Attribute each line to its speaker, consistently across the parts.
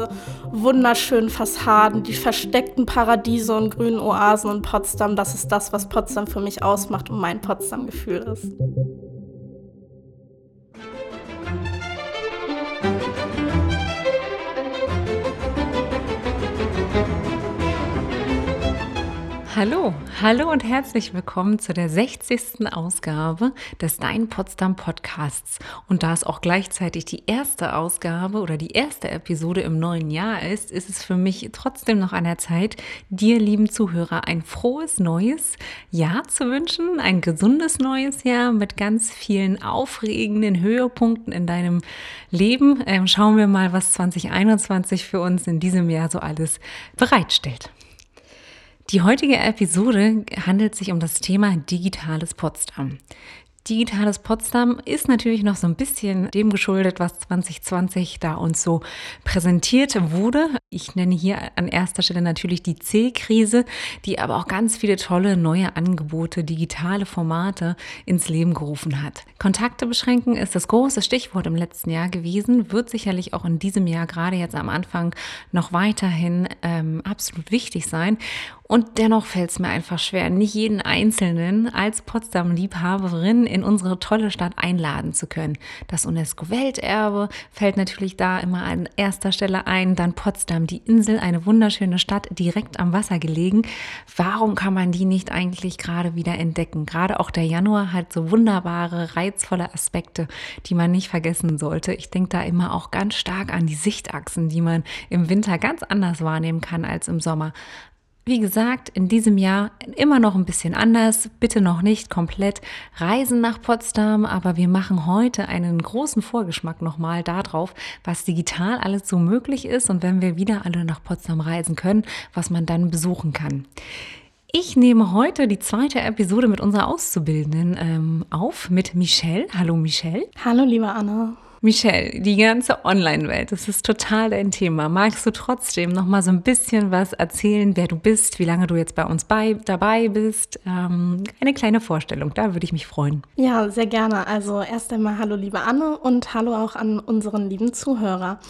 Speaker 1: diese wunderschönen Fassaden, die versteckten Paradiese und grünen Oasen in Potsdam, das ist das, was Potsdam für mich ausmacht und mein Potsdam-Gefühl ist.
Speaker 2: Hallo, hallo und herzlich willkommen zu der 60. Ausgabe des Dein Potsdam Podcasts. Und da es auch gleichzeitig die erste Ausgabe oder die erste Episode im neuen Jahr ist, ist es für mich trotzdem noch an der Zeit, dir, lieben Zuhörer, ein frohes neues Jahr zu wünschen. Ein gesundes neues Jahr mit ganz vielen aufregenden Höhepunkten in deinem Leben. Ähm, schauen wir mal, was 2021 für uns in diesem Jahr so alles bereitstellt. Die heutige Episode handelt sich um das Thema digitales Potsdam. Digitales Potsdam ist natürlich noch so ein bisschen dem geschuldet, was 2020 da uns so präsentiert wurde. Ich nenne hier an erster Stelle natürlich die C-Krise, die aber auch ganz viele tolle neue Angebote, digitale Formate ins Leben gerufen hat. Kontakte beschränken ist das große Stichwort im letzten Jahr gewesen, wird sicherlich auch in diesem Jahr, gerade jetzt am Anfang, noch weiterhin ähm, absolut wichtig sein. Und dennoch fällt es mir einfach schwer, nicht jeden Einzelnen als Potsdam-Liebhaberin in unsere tolle Stadt einladen zu können. Das UNESCO-Welterbe fällt natürlich da immer an erster Stelle ein. Dann Potsdam, die Insel, eine wunderschöne Stadt, direkt am Wasser gelegen. Warum kann man die nicht eigentlich gerade wieder entdecken? Gerade auch der Januar hat so wunderbare, reizvolle Aspekte, die man nicht vergessen sollte. Ich denke da immer auch ganz stark an die Sichtachsen, die man im Winter ganz anders wahrnehmen kann als im Sommer. Wie gesagt, in diesem Jahr immer noch ein bisschen anders, bitte noch nicht komplett reisen nach Potsdam, aber wir machen heute einen großen Vorgeschmack nochmal darauf, was digital alles so möglich ist und wenn wir wieder alle nach Potsdam reisen können, was man dann besuchen kann. Ich nehme heute die zweite Episode mit unserer Auszubildenden ähm, auf, mit Michelle. Hallo Michelle.
Speaker 1: Hallo liebe Anna.
Speaker 2: Michelle, die ganze Online-Welt, das ist total dein Thema. Magst du trotzdem noch mal so ein bisschen was erzählen, wer du bist, wie lange du jetzt bei uns bei, dabei bist? Ähm, eine kleine Vorstellung, da würde ich mich freuen.
Speaker 1: Ja, sehr gerne. Also erst einmal hallo liebe Anne und hallo auch an unseren lieben Zuhörer.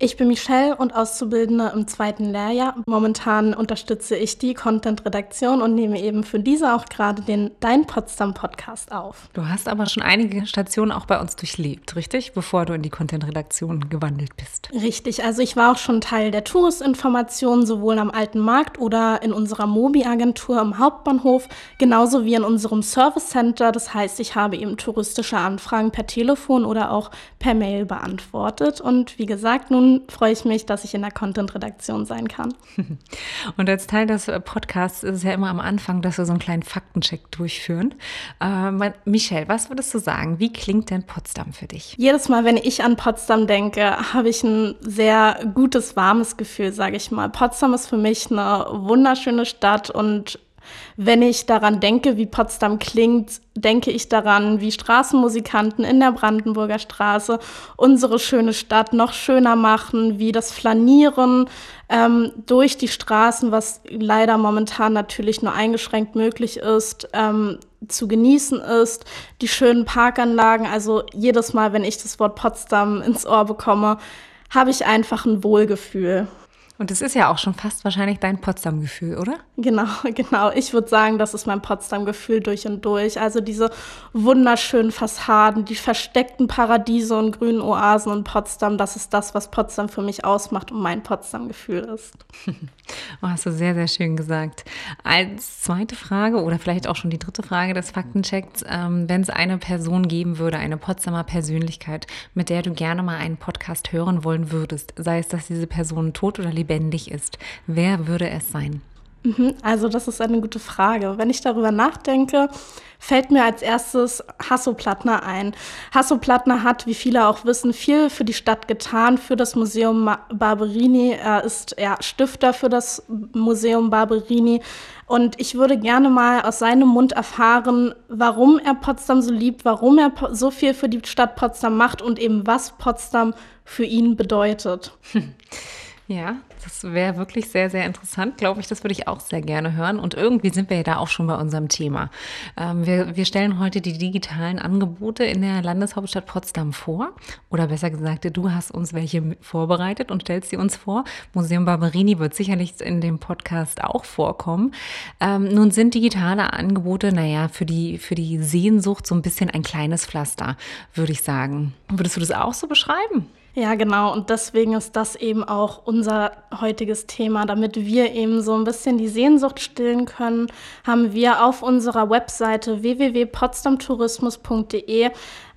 Speaker 1: Ich bin Michelle und Auszubildende im zweiten Lehrjahr. Momentan unterstütze ich die Content-Redaktion und nehme eben für diese auch gerade den Dein Potsdam-Podcast auf.
Speaker 2: Du hast aber schon einige Stationen auch bei uns durchlebt, richtig? Bevor du in die Content-Redaktion gewandelt bist.
Speaker 1: Richtig, also ich war auch schon Teil der Touristinformation, sowohl am Alten Markt oder in unserer Mobi-Agentur im Hauptbahnhof, genauso wie in unserem Service Center. Das heißt, ich habe eben touristische Anfragen per Telefon oder auch per Mail beantwortet. Und wie gesagt, nun freue ich mich, dass ich in der Content-Redaktion sein kann.
Speaker 2: Und als Teil des Podcasts ist es ja immer am Anfang, dass wir so einen kleinen Faktencheck durchführen. Äh, Michelle, was würdest du sagen? Wie klingt denn Potsdam für dich?
Speaker 1: Jedes Mal, wenn ich an Potsdam denke, habe ich ein sehr gutes, warmes Gefühl, sage ich mal. Potsdam ist für mich eine wunderschöne Stadt und wenn ich daran denke, wie Potsdam klingt, denke ich daran, wie Straßenmusikanten in der Brandenburger Straße unsere schöne Stadt noch schöner machen, wie das Flanieren ähm, durch die Straßen, was leider momentan natürlich nur eingeschränkt möglich ist, ähm, zu genießen ist, die schönen Parkanlagen. Also jedes Mal, wenn ich das Wort Potsdam ins Ohr bekomme, habe ich einfach ein Wohlgefühl.
Speaker 2: Und es ist ja auch schon fast wahrscheinlich dein Potsdam-Gefühl, oder?
Speaker 1: Genau, genau. Ich würde sagen, das ist mein Potsdam-Gefühl durch und durch. Also diese wunderschönen Fassaden, die versteckten Paradiese und grünen Oasen in Potsdam, das ist das, was Potsdam für mich ausmacht und mein Potsdam-Gefühl ist.
Speaker 2: oh, hast du sehr, sehr schön gesagt. Als zweite Frage oder vielleicht auch schon die dritte Frage des Faktenchecks, ähm, wenn es eine Person geben würde, eine Potsdamer Persönlichkeit, mit der du gerne mal einen Podcast hören wollen würdest, sei es, dass diese Person tot oder lebt, lebendig ist, wer würde es sein?
Speaker 1: Mhm, also das ist eine gute Frage. Wenn ich darüber nachdenke, fällt mir als erstes Hasso Plattner ein. Hasso Plattner hat, wie viele auch wissen, viel für die Stadt getan, für das Museum Barberini. Er ist ja, Stifter für das Museum Barberini. Und ich würde gerne mal aus seinem Mund erfahren, warum er Potsdam so liebt, warum er so viel für die Stadt Potsdam macht und eben was Potsdam für ihn bedeutet.
Speaker 2: Ja, Das wäre wirklich sehr, sehr interessant, glaube ich. Das würde ich auch sehr gerne hören. Und irgendwie sind wir ja da auch schon bei unserem Thema. Ähm, wir, wir stellen heute die digitalen Angebote in der Landeshauptstadt Potsdam vor. Oder besser gesagt, du hast uns welche vorbereitet und stellst sie uns vor. Museum Barberini wird sicherlich in dem Podcast auch vorkommen. Ähm, nun sind digitale Angebote, naja, für die, für die Sehnsucht so ein bisschen ein kleines Pflaster, würde ich sagen. Würdest du das auch so beschreiben?
Speaker 1: Ja, genau. Und deswegen ist das eben auch unser heutiges Thema. Damit wir eben so ein bisschen die Sehnsucht stillen können, haben wir auf unserer Webseite www.potsdamtourismus.de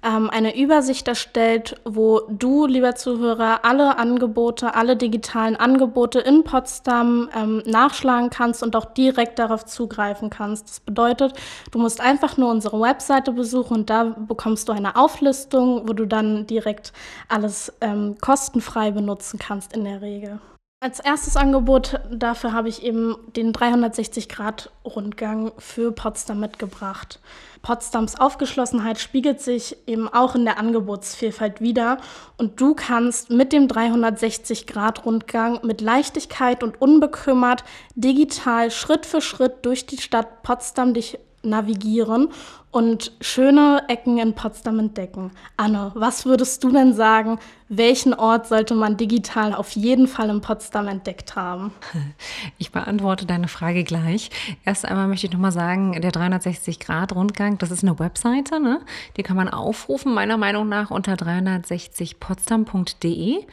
Speaker 1: ähm, eine Übersicht erstellt, wo du, lieber Zuhörer, alle Angebote, alle digitalen Angebote in Potsdam ähm, nachschlagen kannst und auch direkt darauf zugreifen kannst. Das bedeutet, du musst einfach nur unsere Webseite besuchen und da bekommst du eine Auflistung, wo du dann direkt alles ähm, kostenfrei benutzen kannst in der Regel. Als erstes Angebot dafür habe ich eben den 360-Grad-Rundgang für Potsdam mitgebracht. Potsdams Aufgeschlossenheit spiegelt sich eben auch in der Angebotsvielfalt wider und du kannst mit dem 360-Grad-Rundgang mit Leichtigkeit und unbekümmert digital Schritt für Schritt durch die Stadt Potsdam dich navigieren und schöne Ecken in Potsdam entdecken. Anne, was würdest du denn sagen, welchen Ort sollte man digital auf jeden Fall in Potsdam entdeckt haben?
Speaker 2: Ich beantworte deine Frage gleich. Erst einmal möchte ich nochmal sagen, der 360-Grad-Rundgang, das ist eine Webseite, ne? die kann man aufrufen, meiner Meinung nach, unter 360potsdam.de.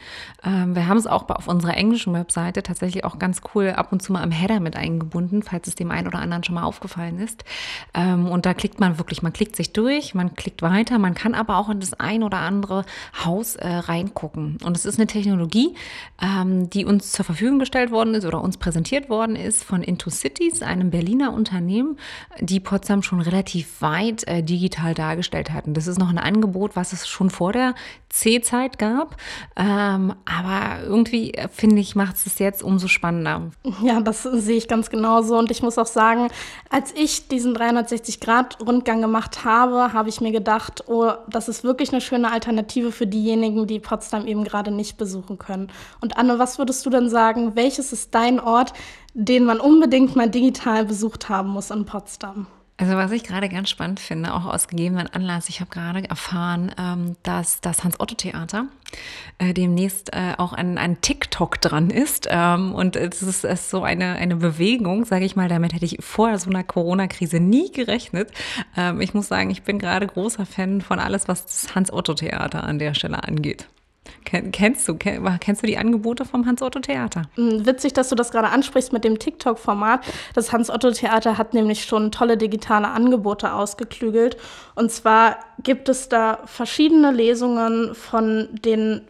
Speaker 2: Ähm, wir haben es auch auf unserer englischen Webseite tatsächlich auch ganz cool ab und zu mal im Header mit eingebunden, falls es dem einen oder anderen schon mal aufgefallen ist. Ähm, und da klickt man wirklich, man klickt sich durch, man klickt weiter, man kann aber auch in das ein oder andere Haus äh, rein angucken. Und es ist eine Technologie, ähm, die uns zur Verfügung gestellt worden ist oder uns präsentiert worden ist von Into Cities, einem Berliner Unternehmen, die Potsdam schon relativ weit äh, digital dargestellt hatten. Das ist noch ein Angebot, was es schon vor der C-Zeit gab. Ähm, aber irgendwie, äh, finde ich, macht es jetzt umso spannender.
Speaker 1: Ja, das sehe ich ganz genauso. Und ich muss auch sagen, als ich diesen 360-Grad-Rundgang gemacht habe, habe ich mir gedacht, oh, das ist wirklich eine schöne Alternative für diejenigen, die Potsdam Potsdam eben gerade nicht besuchen können. Und Anne, was würdest du denn sagen, welches ist dein Ort, den man unbedingt mal digital besucht haben muss in Potsdam?
Speaker 2: Also was ich gerade ganz spannend finde, auch aus gegebenen Anlass, ich habe gerade erfahren, ähm, dass das Hans-Otto-Theater äh, demnächst äh, auch ein, ein TikTok dran ist. Ähm, und es ist, ist so eine, eine Bewegung, sage ich mal, damit hätte ich vor so einer Corona-Krise nie gerechnet. Ähm, ich muss sagen, ich bin gerade großer Fan von alles, was das Hans-Otto-Theater an der Stelle angeht. Kennst du, kennst du die Angebote vom Hans-Otto-Theater?
Speaker 1: Hm, witzig, dass du das gerade ansprichst mit dem TikTok-Format. Das Hans-Otto-Theater hat nämlich schon tolle digitale Angebote ausgeklügelt. Und zwar gibt es da verschiedene Lesungen von den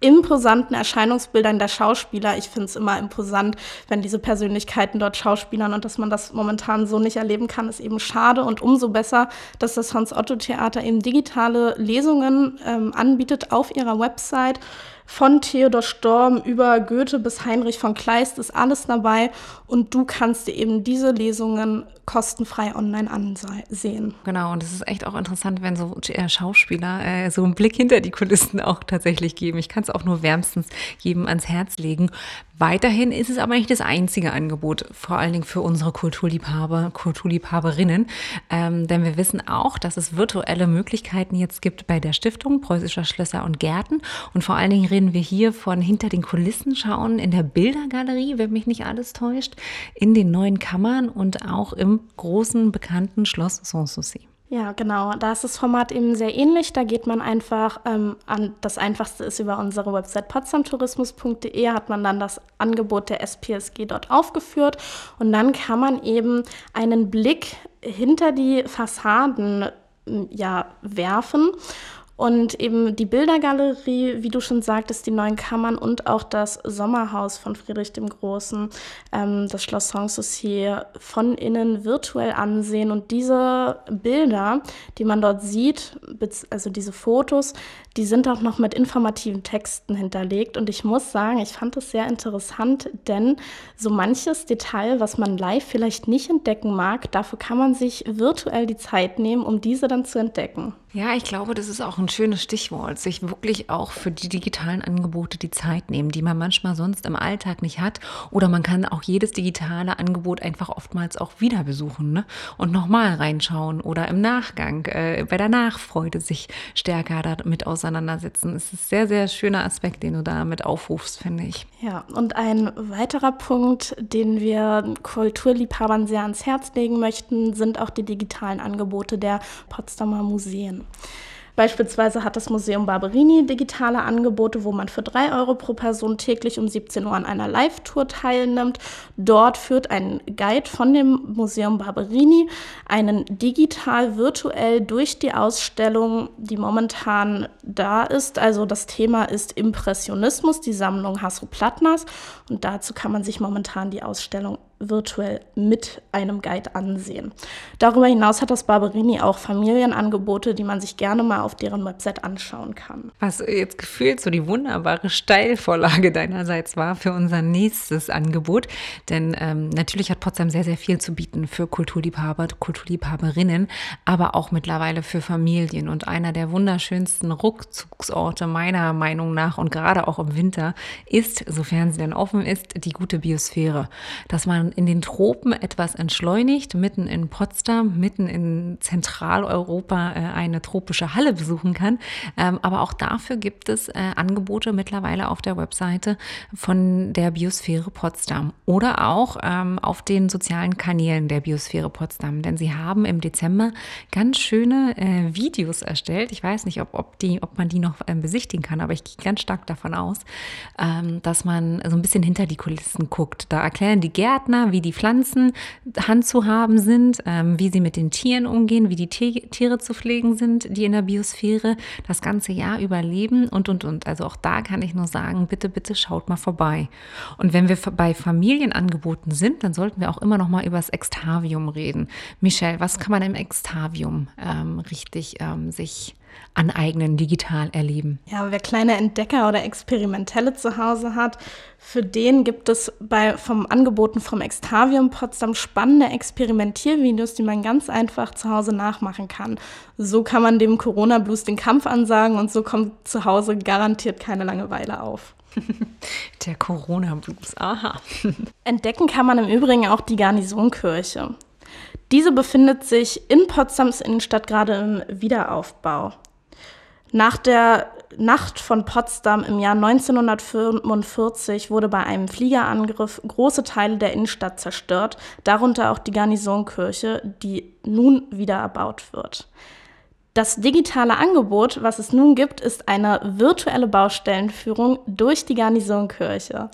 Speaker 1: imposanten Erscheinungsbildern der Schauspieler. Ich finde es immer imposant, wenn diese Persönlichkeiten dort schauspielern und dass man das momentan so nicht erleben kann, ist eben schade und umso besser, dass das Hans-Otto-Theater eben digitale Lesungen ähm, anbietet auf ihrer Website. Von Theodor Storm über Goethe bis Heinrich von Kleist ist alles dabei und du kannst dir eben diese Lesungen kostenfrei online ansehen.
Speaker 2: Genau, und es ist echt auch interessant, wenn so äh, Schauspieler äh, so einen Blick hinter die Kulissen auch tatsächlich geben. Ich kann es auch nur wärmstens jedem ans Herz legen. Weiterhin ist es aber nicht das einzige Angebot, vor allen Dingen für unsere Kulturliebhaber, Kulturliebhaberinnen. Ähm, denn wir wissen auch, dass es virtuelle Möglichkeiten jetzt gibt bei der Stiftung Preußischer Schlösser und Gärten. Und vor allen Dingen reden wir hier von hinter den Kulissen schauen in der Bildergalerie, wenn mich nicht alles täuscht, in den neuen Kammern und auch im großen bekannten Schloss Sanssouci.
Speaker 1: Ja, genau. Da ist das Format eben sehr ähnlich. Da geht man einfach ähm, an, das einfachste ist über unsere Website potsdamtourismus.de, hat man dann das Angebot der SPSG dort aufgeführt und dann kann man eben einen Blick hinter die Fassaden ja, werfen und eben die Bildergalerie, wie du schon sagtest, die neuen Kammern und auch das Sommerhaus von Friedrich dem Großen, ähm, das Schloss Sanssouci von innen virtuell ansehen. Und diese Bilder, die man dort sieht, also diese Fotos, die sind auch noch mit informativen Texten hinterlegt. Und ich muss sagen, ich fand es sehr interessant, denn so manches Detail, was man live vielleicht nicht entdecken mag, dafür kann man sich virtuell die Zeit nehmen, um diese dann zu entdecken.
Speaker 2: Ja, ich glaube, das ist auch ein schönes Stichwort, sich wirklich auch für die digitalen Angebote die Zeit nehmen, die man manchmal sonst im Alltag nicht hat. Oder man kann auch jedes digitale Angebot einfach oftmals auch wieder besuchen ne? und nochmal reinschauen oder im Nachgang äh, bei der Nachfreude sich stärker damit auseinandersetzen. Es ist ein sehr, sehr schöner Aspekt, den du damit aufrufst, finde ich.
Speaker 1: Ja, und ein weiterer Punkt, den wir Kulturliebhabern sehr ans Herz legen möchten, sind auch die digitalen Angebote der Potsdamer Museen. Beispielsweise hat das Museum Barberini digitale Angebote, wo man für drei Euro pro Person täglich um 17 Uhr an einer Live-Tour teilnimmt. Dort führt ein Guide von dem Museum Barberini einen digital virtuell durch die Ausstellung, die momentan da ist. Also das Thema ist Impressionismus, die Sammlung Hasso Plattners. Und dazu kann man sich momentan die Ausstellung virtuell mit einem Guide ansehen. Darüber hinaus hat das Barberini auch Familienangebote, die man sich gerne mal auf deren Website anschauen kann.
Speaker 2: Was jetzt gefühlt so die wunderbare Steilvorlage deinerseits war für unser nächstes Angebot. Denn ähm, natürlich hat Potsdam sehr, sehr viel zu bieten für Kulturliebhaber, Kulturliebhaberinnen, aber auch mittlerweile für Familien. Und einer der wunderschönsten Rückzugsorte meiner Meinung nach und gerade auch im Winter ist, sofern sie denn offen ist, die gute Biosphäre. Dass man in den Tropen etwas entschleunigt, mitten in Potsdam, mitten in Zentraleuropa äh, eine tropische Halle besuchen kann. Ähm, aber auch dafür gibt es äh, Angebote mittlerweile auf der Webseite von der Biosphäre Potsdam oder auch ähm, auf den sozialen Kanälen der Biosphäre Potsdam. Denn sie haben im Dezember ganz schöne äh, Videos erstellt. Ich weiß nicht, ob, ob, die, ob man die noch besichtigen kann, aber ich gehe ganz stark davon aus, ähm, dass man so ein bisschen hinter die Kulissen guckt. Da erklären die Gärtner, Partner, wie die Pflanzen handzuhaben sind, ähm, wie sie mit den Tieren umgehen, wie die Tiere zu pflegen sind, die in der Biosphäre das ganze Jahr überleben und, und, und. Also auch da kann ich nur sagen, bitte, bitte schaut mal vorbei. Und wenn wir bei Familienangeboten sind, dann sollten wir auch immer noch mal über das Extavium reden. Michelle, was kann man im Extavium ähm, richtig ähm, sich aneignen, digital erleben.
Speaker 1: Ja, wer kleine Entdecker oder Experimentelle zu Hause hat, für den gibt es bei vom Angeboten vom Extavium Potsdam spannende Experimentiervideos, die man ganz einfach zu Hause nachmachen kann. So kann man dem Corona Blues den Kampf ansagen und so kommt zu Hause garantiert keine Langeweile auf.
Speaker 2: Der Corona Blues, aha.
Speaker 1: Entdecken kann man im Übrigen auch die Garnisonkirche. Diese befindet sich in Potsdams Innenstadt gerade im Wiederaufbau. Nach der Nacht von Potsdam im Jahr 1945 wurde bei einem Fliegerangriff große Teile der Innenstadt zerstört, darunter auch die Garnisonkirche, die nun wieder erbaut wird. Das digitale Angebot, was es nun gibt, ist eine virtuelle Baustellenführung durch die Garnisonkirche.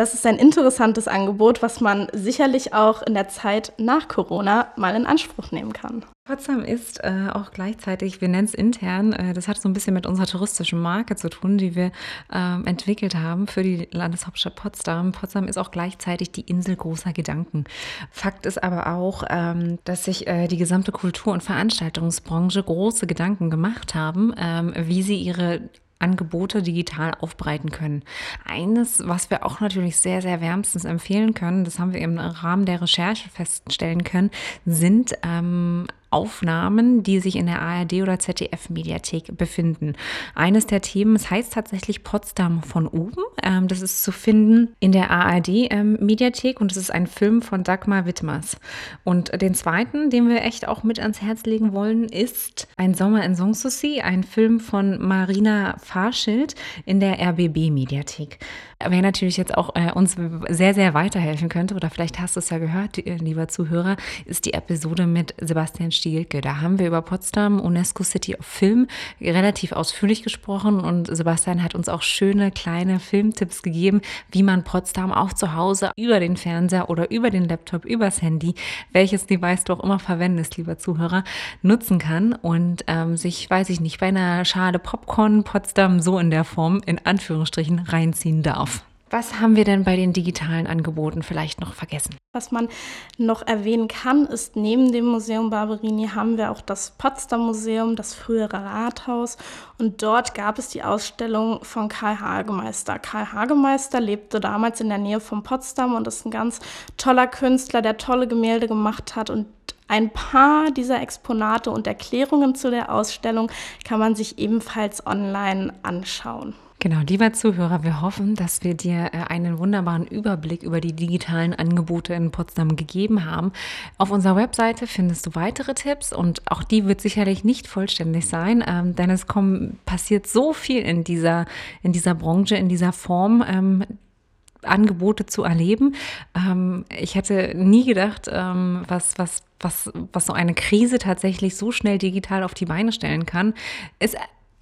Speaker 1: Das ist ein interessantes Angebot, was man sicherlich auch in der Zeit nach Corona mal in Anspruch nehmen kann.
Speaker 2: Potsdam ist äh, auch gleichzeitig, wir nennen es intern, äh, das hat so ein bisschen mit unserer touristischen Marke zu tun, die wir äh, entwickelt haben für die Landeshauptstadt Potsdam. Potsdam ist auch gleichzeitig die Insel großer Gedanken. Fakt ist aber auch, ähm, dass sich äh, die gesamte Kultur- und Veranstaltungsbranche große Gedanken gemacht haben, ähm, wie sie ihre Angebote digital aufbereiten können. Eines, was wir auch natürlich sehr, sehr wärmstens empfehlen können, das haben wir im Rahmen der Recherche feststellen können, sind ähm, Aufnahmen, die sich in der ARD oder ZDF-Mediathek befinden. Eines der Themen, es heißt tatsächlich Potsdam von oben. Ähm, das ist zu finden in der ARD-Mediathek ähm, und es ist ein Film von Dagmar Wittmers. Und den zweiten, den wir echt auch mit ans Herz legen wollen, ist Ein Sommer in Sanssouci, ein Film von Marina Fahrschild in der RBB-Mediathek. Wer natürlich jetzt auch äh, uns sehr, sehr weiterhelfen könnte, oder vielleicht hast du es ja gehört, lieber Zuhörer, ist die Episode mit Sebastian Stielke. Da haben wir über Potsdam, UNESCO City of Film relativ ausführlich gesprochen und Sebastian hat uns auch schöne kleine Filmtipps gegeben, wie man Potsdam auch zu Hause über den Fernseher oder über den Laptop, übers Handy, welches Device du auch immer verwendest, lieber Zuhörer, nutzen kann und ähm, sich, weiß ich nicht, bei einer Schale Popcorn Potsdam so in der Form in Anführungsstrichen reinziehen darf. Was haben wir denn bei den digitalen Angeboten vielleicht noch vergessen?
Speaker 1: Was man noch erwähnen kann, ist neben dem Museum Barberini haben wir auch das Potsdam Museum, das frühere Rathaus. Und dort gab es die Ausstellung von Karl Hagemeister. Karl Hagemeister lebte damals in der Nähe von Potsdam und ist ein ganz toller Künstler, der tolle Gemälde gemacht hat. Und ein paar dieser Exponate und Erklärungen zu der Ausstellung kann man sich ebenfalls online anschauen.
Speaker 2: Genau, lieber Zuhörer, wir hoffen, dass wir dir äh, einen wunderbaren Überblick über die digitalen Angebote in Potsdam gegeben haben. Auf unserer Webseite findest du weitere Tipps und auch die wird sicherlich nicht vollständig sein, ähm, denn es kommt, passiert so viel in dieser, in dieser Branche, in dieser Form. Ähm, Angebote zu erleben. Ähm, ich hätte nie gedacht, ähm, was, was, was, was so eine Krise tatsächlich so schnell digital auf die Beine stellen kann. Es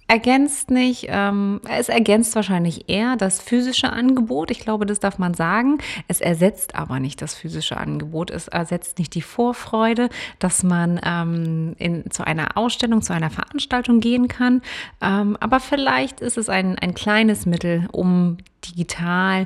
Speaker 2: ergänzt nicht, ähm, es ergänzt wahrscheinlich eher das physische Angebot. Ich glaube, das darf man sagen. Es ersetzt aber nicht das physische Angebot. Es ersetzt nicht die Vorfreude, dass man ähm, in, zu einer Ausstellung, zu einer Veranstaltung gehen kann. Ähm, aber vielleicht ist es ein, ein kleines Mittel, um digital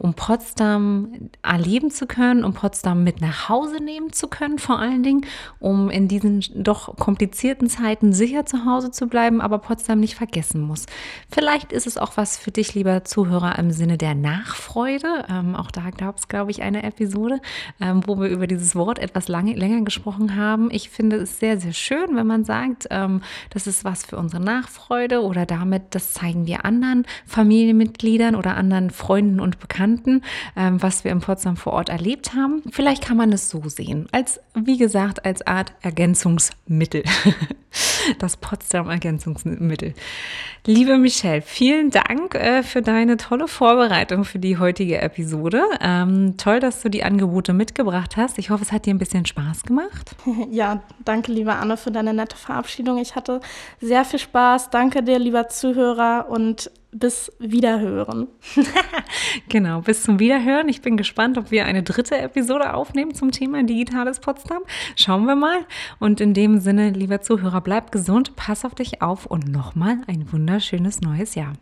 Speaker 2: um Potsdam erleben zu können, um Potsdam mit nach Hause nehmen zu können, vor allen Dingen, um in diesen doch komplizierten Zeiten sicher zu Hause zu bleiben, aber Potsdam nicht vergessen muss. Vielleicht ist es auch was für dich, lieber Zuhörer, im Sinne der Nachfreude. Ähm, auch da gab es, glaube ich, eine Episode, ähm, wo wir über dieses Wort etwas lange, länger gesprochen haben. Ich finde es sehr, sehr schön, wenn man sagt, ähm, das ist was für unsere Nachfreude oder damit, das zeigen wir anderen Familienmitgliedern oder anderen Freunden und Bekannten Bekannten, ähm, was wir in Potsdam vor Ort erlebt haben. Vielleicht kann man es so sehen, als, wie gesagt, als Art Ergänzungsmittel. das Potsdam-Ergänzungsmittel. Liebe Michelle, vielen Dank äh, für deine tolle Vorbereitung für die heutige Episode. Ähm, toll, dass du die Angebote mitgebracht hast. Ich hoffe, es hat dir ein bisschen Spaß gemacht.
Speaker 1: Ja, danke, liebe Anne, für deine nette Verabschiedung. Ich hatte sehr viel Spaß. Danke dir, lieber Zuhörer, und bis Wiederhören.
Speaker 2: genau, bis zum Wiederhören. Ich bin gespannt, ob wir eine dritte Episode aufnehmen zum Thema Digitales Potsdam. Schauen wir mal. Und in dem Sinne, lieber Zuhörer, bleib gesund, pass auf dich auf und nochmal ein wunderschönes neues Jahr.